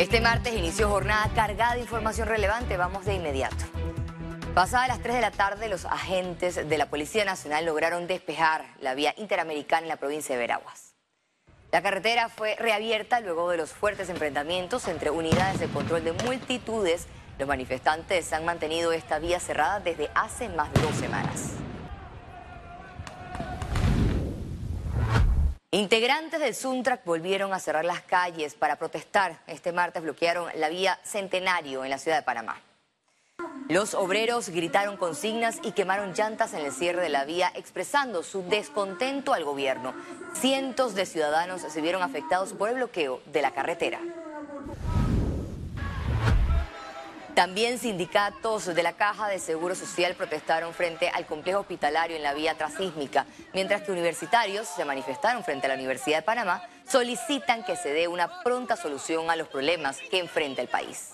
Este martes inició jornada cargada de información relevante. Vamos de inmediato. Pasadas las 3 de la tarde, los agentes de la Policía Nacional lograron despejar la vía interamericana en la provincia de Veraguas. La carretera fue reabierta luego de los fuertes enfrentamientos entre unidades de control de multitudes. Los manifestantes han mantenido esta vía cerrada desde hace más de dos semanas. Integrantes del Suntrack volvieron a cerrar las calles para protestar. Este martes bloquearon la vía Centenario en la ciudad de Panamá. Los obreros gritaron consignas y quemaron llantas en el cierre de la vía, expresando su descontento al gobierno. Cientos de ciudadanos se vieron afectados por el bloqueo de la carretera. También sindicatos de la Caja de Seguro Social protestaron frente al complejo hospitalario en la vía trasísmica, mientras que universitarios se manifestaron frente a la Universidad de Panamá, solicitan que se dé una pronta solución a los problemas que enfrenta el país.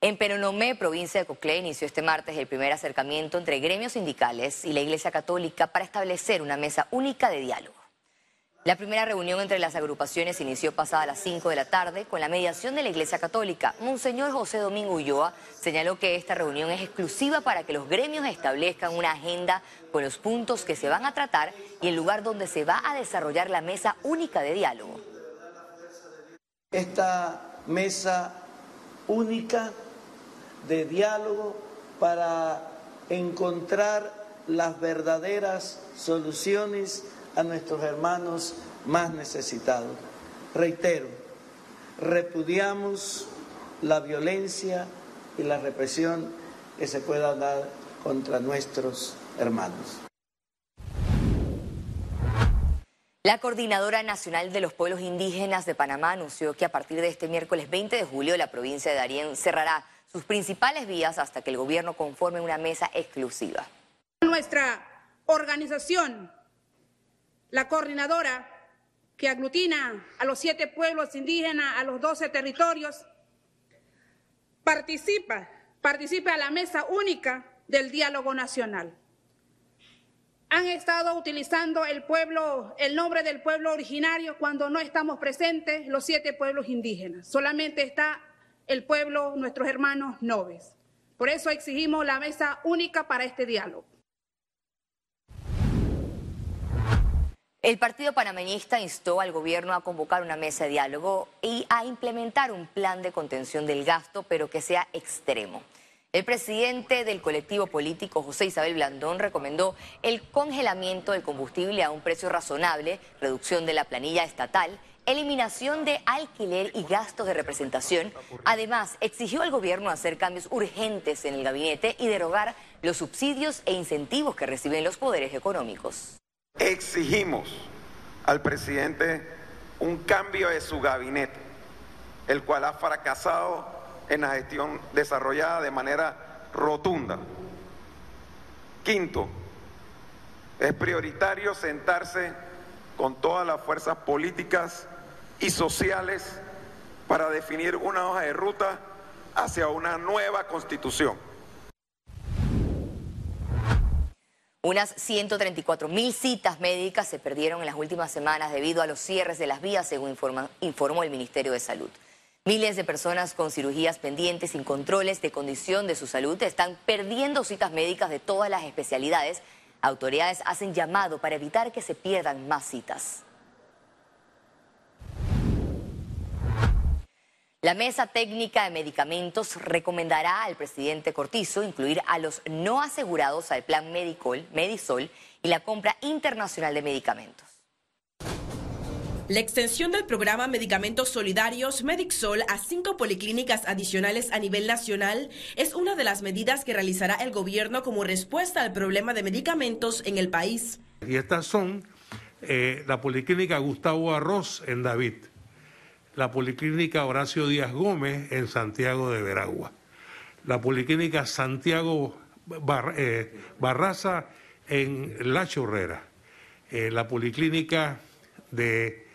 En Peronomé, provincia de Coclé, inició este martes el primer acercamiento entre gremios sindicales y la Iglesia Católica para establecer una mesa única de diálogo. La primera reunión entre las agrupaciones inició pasada las 5 de la tarde con la mediación de la Iglesia Católica. Monseñor José Domingo Ulloa señaló que esta reunión es exclusiva para que los gremios establezcan una agenda con los puntos que se van a tratar y el lugar donde se va a desarrollar la mesa única de diálogo. Esta mesa única de diálogo para encontrar las verdaderas soluciones a nuestros hermanos más necesitados. Reitero, repudiamos la violencia y la represión que se pueda dar contra nuestros hermanos. La Coordinadora Nacional de los Pueblos Indígenas de Panamá anunció que a partir de este miércoles 20 de julio la provincia de Darién cerrará sus principales vías hasta que el gobierno conforme una mesa exclusiva. Nuestra organización, la coordinadora que aglutina a los siete pueblos indígenas, a los doce territorios, participa, participa a la mesa única del diálogo nacional. Han estado utilizando el pueblo, el nombre del pueblo originario cuando no estamos presentes los siete pueblos indígenas. Solamente está el pueblo, nuestros hermanos noves. Por eso exigimos la mesa única para este diálogo. El Partido Panameñista instó al gobierno a convocar una mesa de diálogo y a implementar un plan de contención del gasto, pero que sea extremo. El presidente del colectivo político, José Isabel Blandón, recomendó el congelamiento del combustible a un precio razonable, reducción de la planilla estatal eliminación de alquiler y gastos de representación. Además, exigió al gobierno hacer cambios urgentes en el gabinete y derogar los subsidios e incentivos que reciben los poderes económicos. Exigimos al presidente un cambio de su gabinete, el cual ha fracasado en la gestión desarrollada de manera rotunda. Quinto, es prioritario sentarse con todas las fuerzas políticas y sociales para definir una hoja de ruta hacia una nueva constitución. Unas 134 mil citas médicas se perdieron en las últimas semanas debido a los cierres de las vías, según informó el Ministerio de Salud. Miles de personas con cirugías pendientes sin controles de condición de su salud están perdiendo citas médicas de todas las especialidades. Autoridades hacen llamado para evitar que se pierdan más citas. La Mesa Técnica de Medicamentos recomendará al presidente Cortizo incluir a los no asegurados al plan Medicol, Medisol y la compra internacional de medicamentos. La extensión del programa Medicamentos Solidarios Medixol a cinco policlínicas adicionales a nivel nacional es una de las medidas que realizará el gobierno como respuesta al problema de medicamentos en el país. Y estas son eh, la Policlínica Gustavo Arroz en David, la Policlínica Horacio Díaz Gómez en Santiago de Veragua, la Policlínica Santiago eh, Barraza en La Chorrera, eh, la Policlínica de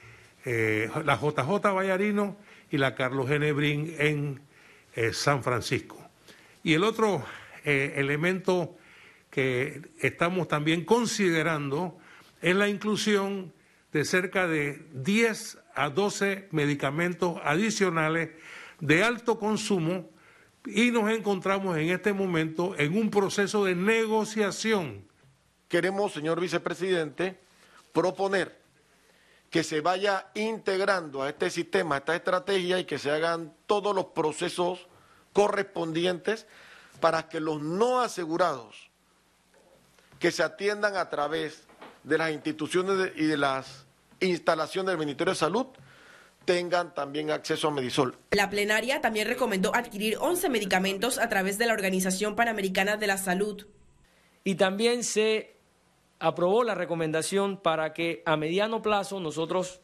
eh, la JJ Vallarino y la Carlos Genebrín en San Francisco. Y el otro elemento que estamos también considerando es la inclusión de cerca de 10 a 12 medicamentos adicionales de alto consumo y nos encontramos en este momento en un proceso de negociación. Queremos, señor vicepresidente, proponer que se vaya integrando a este sistema, a esta estrategia y que se hagan todos los procesos correspondientes para que los no asegurados que se atiendan a través de las instituciones y de las instalaciones del Ministerio de Salud tengan también acceso a Medisol. La plenaria también recomendó adquirir 11 medicamentos a través de la Organización Panamericana de la Salud. Y también se aprobó la recomendación para que a mediano plazo nosotros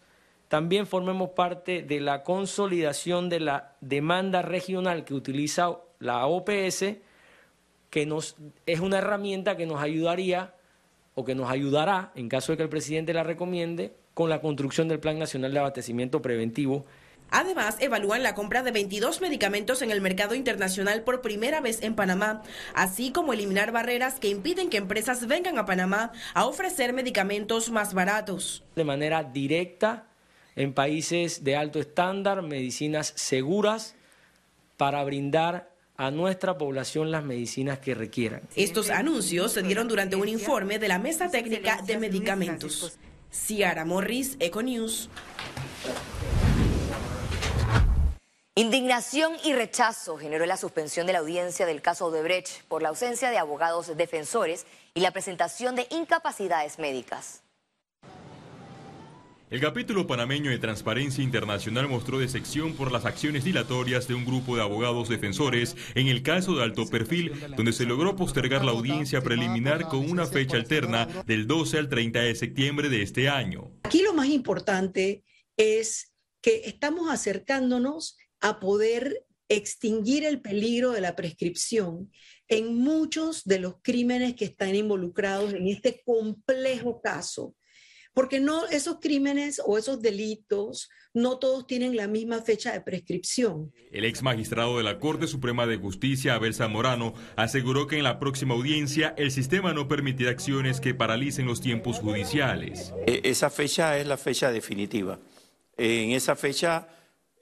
también formemos parte de la consolidación de la demanda regional que utiliza la OPS, que nos, es una herramienta que nos ayudaría o que nos ayudará, en caso de que el presidente la recomiende, con la construcción del Plan Nacional de Abastecimiento Preventivo. Además, evalúan la compra de 22 medicamentos en el mercado internacional por primera vez en Panamá, así como eliminar barreras que impiden que empresas vengan a Panamá a ofrecer medicamentos más baratos. De manera directa en países de alto estándar, medicinas seguras para brindar a nuestra población las medicinas que requieran. Estos anuncios se dieron durante un informe de la Mesa Técnica de Medicamentos. Ciara Morris, Econews. Indignación y rechazo generó la suspensión de la audiencia del caso Odebrecht por la ausencia de abogados defensores y la presentación de incapacidades médicas. El capítulo panameño de Transparencia Internacional mostró decepción por las acciones dilatorias de un grupo de abogados defensores en el caso de alto perfil, donde se logró postergar la audiencia preliminar con una fecha alterna del 12 al 30 de septiembre de este año. Aquí lo más importante es que estamos acercándonos a poder extinguir el peligro de la prescripción en muchos de los crímenes que están involucrados en este complejo caso porque no esos crímenes o esos delitos no todos tienen la misma fecha de prescripción. El ex magistrado de la Corte Suprema de Justicia, Abel Zamorano, aseguró que en la próxima audiencia el sistema no permitirá acciones que paralicen los tiempos judiciales. E, esa fecha es la fecha definitiva. En esa fecha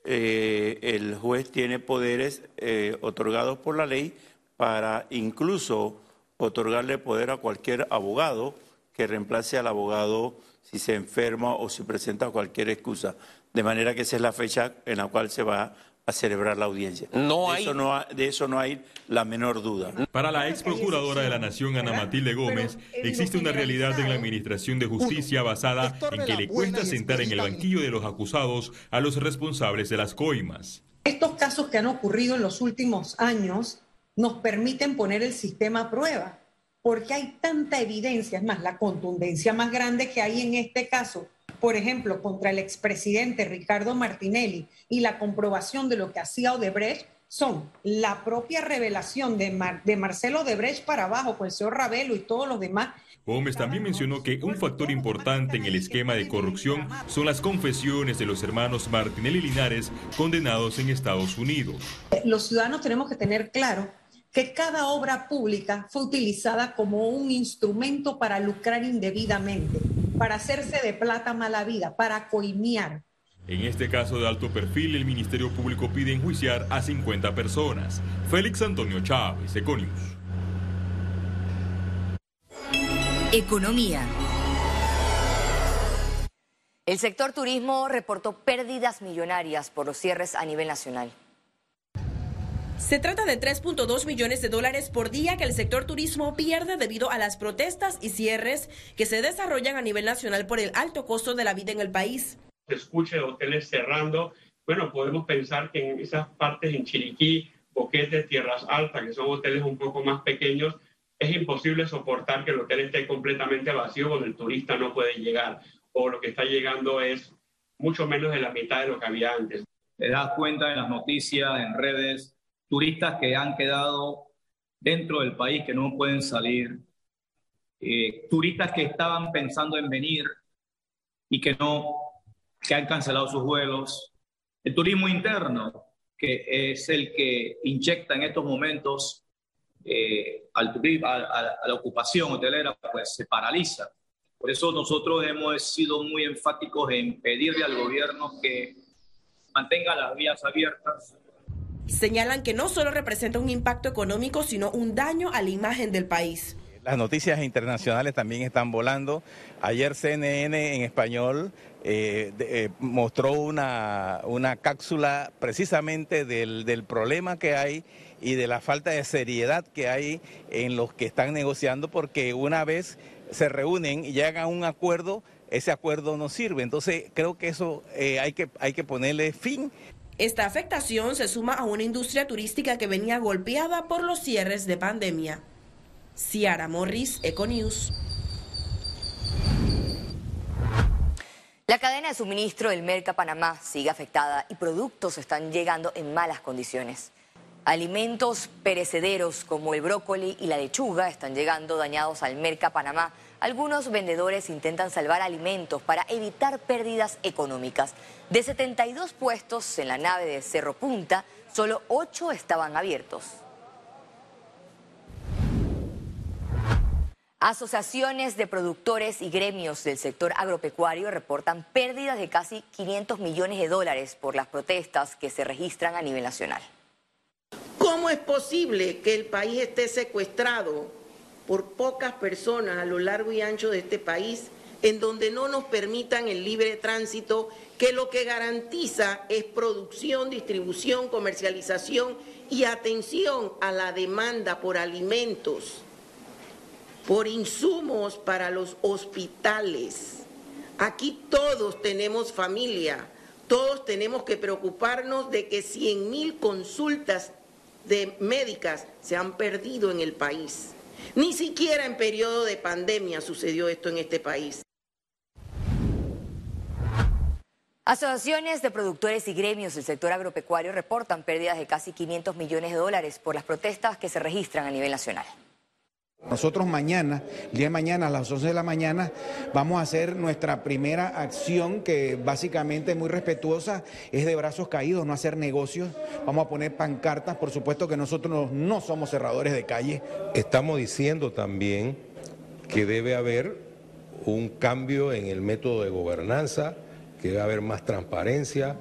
eh, el juez tiene poderes eh, otorgados por la ley para incluso otorgarle poder a cualquier abogado que reemplace al abogado si se enferma o si presenta cualquier excusa. De manera que esa es la fecha en la cual se va a celebrar la audiencia. No de, eso no de eso no hay la menor duda. Para la ex procuradora de la Nación, Ana Matilde Gómez, existe una realidad en la Administración de Justicia basada en que le cuesta sentar en el banquillo de los acusados a los responsables de las coimas. Estos casos que han ocurrido en los últimos años nos permiten poner el sistema a prueba porque hay tanta evidencia, es más, la contundencia más grande que hay en este caso, por ejemplo, contra el expresidente Ricardo Martinelli y la comprobación de lo que hacía Odebrecht, son la propia revelación de, de Marcelo Odebrecht para abajo, con el señor Ravelo y todos los demás. Gómez también mencionó que un factor importante en el esquema de corrupción son las confesiones de los hermanos Martinelli y Linares condenados en Estados Unidos. Los ciudadanos tenemos que tener claro que cada obra pública fue utilizada como un instrumento para lucrar indebidamente, para hacerse de plata mala vida, para coimiar. En este caso de alto perfil, el Ministerio Público pide enjuiciar a 50 personas. Félix Antonio Chávez, Econius. Economía. El sector turismo reportó pérdidas millonarias por los cierres a nivel nacional. Se trata de 3.2 millones de dólares por día que el sector turismo pierde debido a las protestas y cierres que se desarrollan a nivel nacional por el alto costo de la vida en el país. Se escuche hoteles cerrando. Bueno, podemos pensar que en esas partes, en Chiriquí, Boquete, Tierras Altas, que son hoteles un poco más pequeños, es imposible soportar que el hotel esté completamente vacío donde el turista no puede llegar o lo que está llegando es mucho menos de la mitad de lo que había antes. Te das cuenta en las noticias, en redes, turistas que han quedado dentro del país, que no pueden salir, eh, turistas que estaban pensando en venir y que no, que han cancelado sus vuelos, el turismo interno, que es el que inyecta en estos momentos eh, al turismo, a, la ocupación hotelera, pues se paraliza. Por eso nosotros hemos sido muy enfáticos en pedirle al gobierno que mantenga las vías abiertas. Señalan que no solo representa un impacto económico, sino un daño a la imagen del país. Las noticias internacionales también están volando. Ayer CNN en español eh, eh, mostró una, una cápsula precisamente del, del problema que hay y de la falta de seriedad que hay en los que están negociando, porque una vez se reúnen y llegan a un acuerdo, ese acuerdo no sirve. Entonces creo que eso eh, hay, que, hay que ponerle fin. Esta afectación se suma a una industria turística que venía golpeada por los cierres de pandemia. Ciara Morris, Econews. La cadena de suministro del Merca Panamá sigue afectada y productos están llegando en malas condiciones. Alimentos perecederos como el brócoli y la lechuga están llegando dañados al Merca Panamá. Algunos vendedores intentan salvar alimentos para evitar pérdidas económicas. De 72 puestos en la nave de Cerro Punta, solo 8 estaban abiertos. Asociaciones de productores y gremios del sector agropecuario reportan pérdidas de casi 500 millones de dólares por las protestas que se registran a nivel nacional. ¿Cómo es posible que el país esté secuestrado por pocas personas a lo largo y ancho de este país, en donde no nos permitan el libre tránsito, que lo que garantiza es producción, distribución, comercialización y atención a la demanda por alimentos? por insumos para los hospitales. Aquí todos tenemos familia, todos tenemos que preocuparnos de que 100 mil consultas de médicas se han perdido en el país. Ni siquiera en periodo de pandemia sucedió esto en este país. Asociaciones de productores y gremios del sector agropecuario reportan pérdidas de casi 500 millones de dólares por las protestas que se registran a nivel nacional. Nosotros mañana, el día de mañana a las 11 de la mañana, vamos a hacer nuestra primera acción que básicamente es muy respetuosa, es de brazos caídos, no hacer negocios. Vamos a poner pancartas, por supuesto que nosotros no somos cerradores de calle. Estamos diciendo también que debe haber un cambio en el método de gobernanza, que debe haber más transparencia.